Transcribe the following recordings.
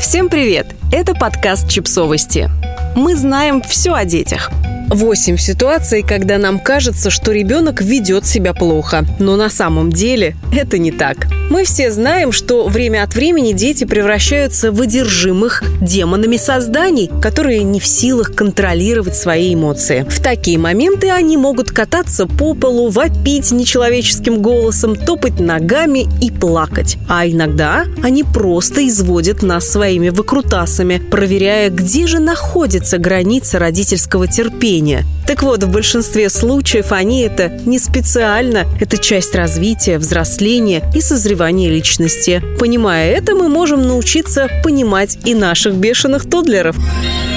Всем привет! Это подкаст «Чипсовости». Мы знаем все о детях – Восемь ситуаций, когда нам кажется, что ребенок ведет себя плохо, но на самом деле это не так. Мы все знаем, что время от времени дети превращаются в одержимых демонами созданий, которые не в силах контролировать свои эмоции. В такие моменты они могут кататься по полу, вопить нечеловеческим голосом, топать ногами и плакать. А иногда они просто изводят нас своими выкрутасами, проверяя, где же находится граница родительского терпения. Так вот, в большинстве случаев они это не специально. Это часть развития, взросления и созревания личности. Понимая это, мы можем научиться понимать и наших бешеных тодлеров.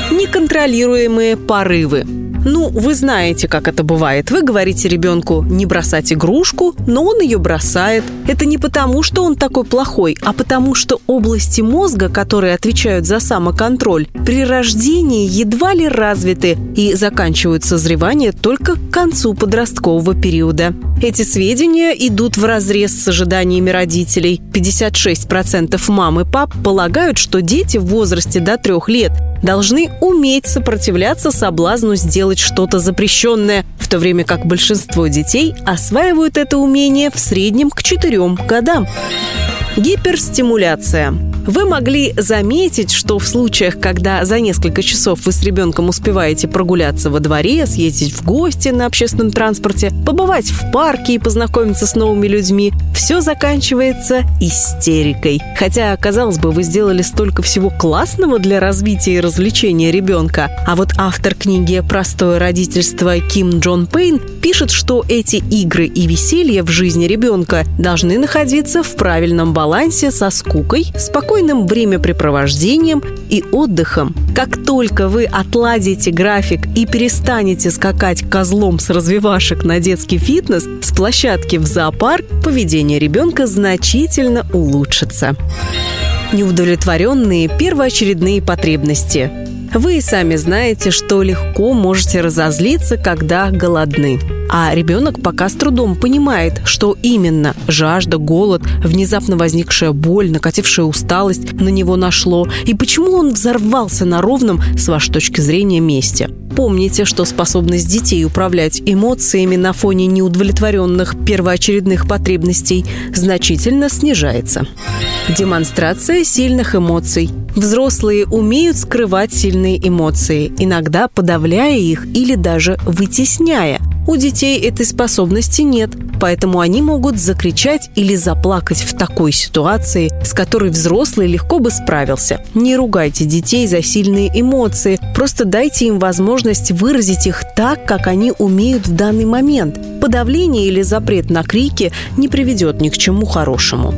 Неконтролируемые порывы. Ну, вы знаете, как это бывает. Вы говорите ребенку не бросать игрушку, но он ее бросает. Это не потому, что он такой плохой, а потому, что области мозга, которые отвечают за самоконтроль, при рождении едва ли развиты и заканчивают созревание только к концу подросткового периода. Эти сведения идут в разрез с ожиданиями родителей. 56% мам и пап полагают, что дети в возрасте до трех лет должны уметь сопротивляться соблазну сделать что-то запрещенное, в то время как большинство детей осваивают это умение в среднем к четырем годам. Гиперстимуляция. Вы могли заметить, что в случаях, когда за несколько часов вы с ребенком успеваете прогуляться во дворе, съездить в гости на общественном транспорте, побывать в парке и познакомиться с новыми людьми, все заканчивается истерикой. Хотя, казалось бы, вы сделали столько всего классного для развития и развлечения ребенка. А вот автор книги «Простое родительство» Ким Джон Пейн пишет, что эти игры и веселье в жизни ребенка должны находиться в правильном балансе со скукой, спокойствием спокойным времяпрепровождением и отдыхом. Как только вы отладите график и перестанете скакать козлом с развивашек на детский фитнес с площадки в зоопарк, поведение ребенка значительно улучшится. Неудовлетворенные первоочередные потребности. Вы и сами знаете, что легко можете разозлиться, когда голодны. А ребенок пока с трудом понимает, что именно жажда, голод, внезапно возникшая боль, накатившая усталость на него нашло, и почему он взорвался на ровном, с вашей точки зрения, месте. Помните, что способность детей управлять эмоциями на фоне неудовлетворенных первоочередных потребностей значительно снижается. Демонстрация сильных эмоций. Взрослые умеют скрывать сильные эмоции, иногда подавляя их или даже вытесняя – у детей этой способности нет, поэтому они могут закричать или заплакать в такой ситуации, с которой взрослый легко бы справился. Не ругайте детей за сильные эмоции, просто дайте им возможность выразить их так, как они умеют в данный момент. Подавление или запрет на крики не приведет ни к чему хорошему.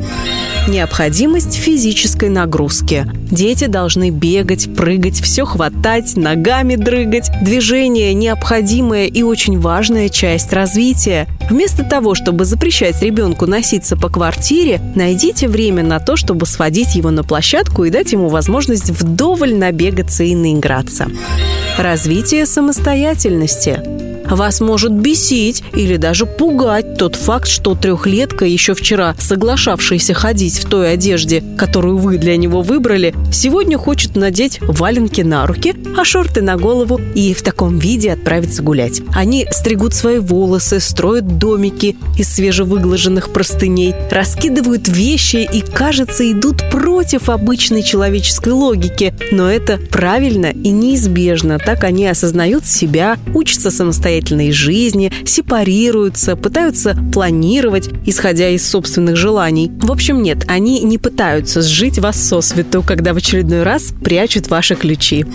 Необходимость физической нагрузки. Дети должны бегать, прыгать, все хватать, ногами дрыгать. Движение – необходимая и очень важная часть развития. Вместо того, чтобы запрещать ребенку носиться по квартире, найдите время на то, чтобы сводить его на площадку и дать ему возможность вдоволь набегаться и наиграться. Развитие самостоятельности. Вас может бесить или даже пугать тот факт, что трехлетка, еще вчера соглашавшаяся ходить в той одежде, которую вы для него выбрали, сегодня хочет надеть валенки на руки, а шорты на голову и в таком виде отправиться гулять. Они стригут свои волосы, строят домики из свежевыглаженных простыней, раскидывают вещи и, кажется, идут против обычной человеческой логики. Но это правильно и неизбежно. Так они осознают себя, учатся самостоятельно самостоятельной жизни, сепарируются, пытаются планировать, исходя из собственных желаний. В общем, нет, они не пытаются сжить вас со свету, когда в очередной раз прячут ваши ключи.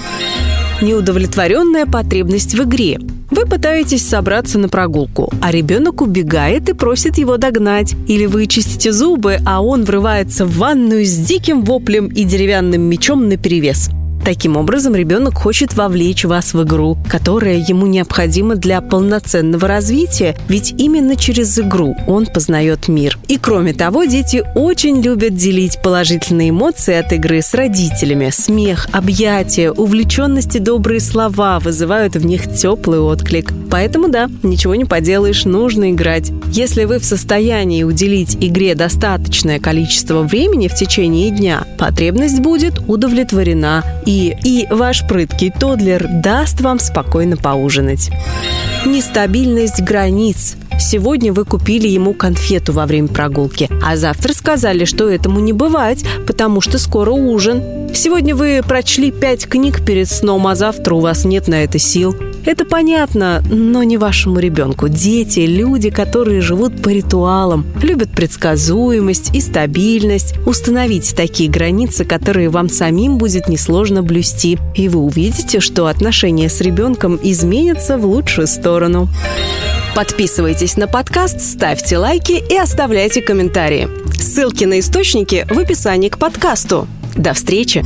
Неудовлетворенная потребность в игре. Вы пытаетесь собраться на прогулку, а ребенок убегает и просит его догнать. Или вы чистите зубы, а он врывается в ванную с диким воплем и деревянным мечом наперевес. Таким образом, ребенок хочет вовлечь вас в игру, которая ему необходима для полноценного развития, ведь именно через игру он познает мир. И кроме того, дети очень любят делить положительные эмоции от игры с родителями. Смех, объятия, увлеченность и добрые слова вызывают в них теплый отклик. Поэтому да, ничего не поделаешь, нужно играть. Если вы в состоянии уделить игре достаточное количество времени в течение дня, потребность будет удовлетворена, и, и ваш прыткий тодлер даст вам спокойно поужинать. Нестабильность границ. Сегодня вы купили ему конфету во время прогулки, а завтра сказали, что этому не бывать, потому что скоро ужин. Сегодня вы прочли пять книг перед сном, а завтра у вас нет на это сил. Это понятно, но не вашему ребенку. Дети – люди, которые живут по ритуалам, любят предсказуемость и стабильность. Установите такие границы, которые вам самим будет несложно блюсти. И вы увидите, что отношения с ребенком изменятся в лучшую сторону. Подписывайтесь на подкаст, ставьте лайки и оставляйте комментарии. Ссылки на источники в описании к подкасту. До встречи!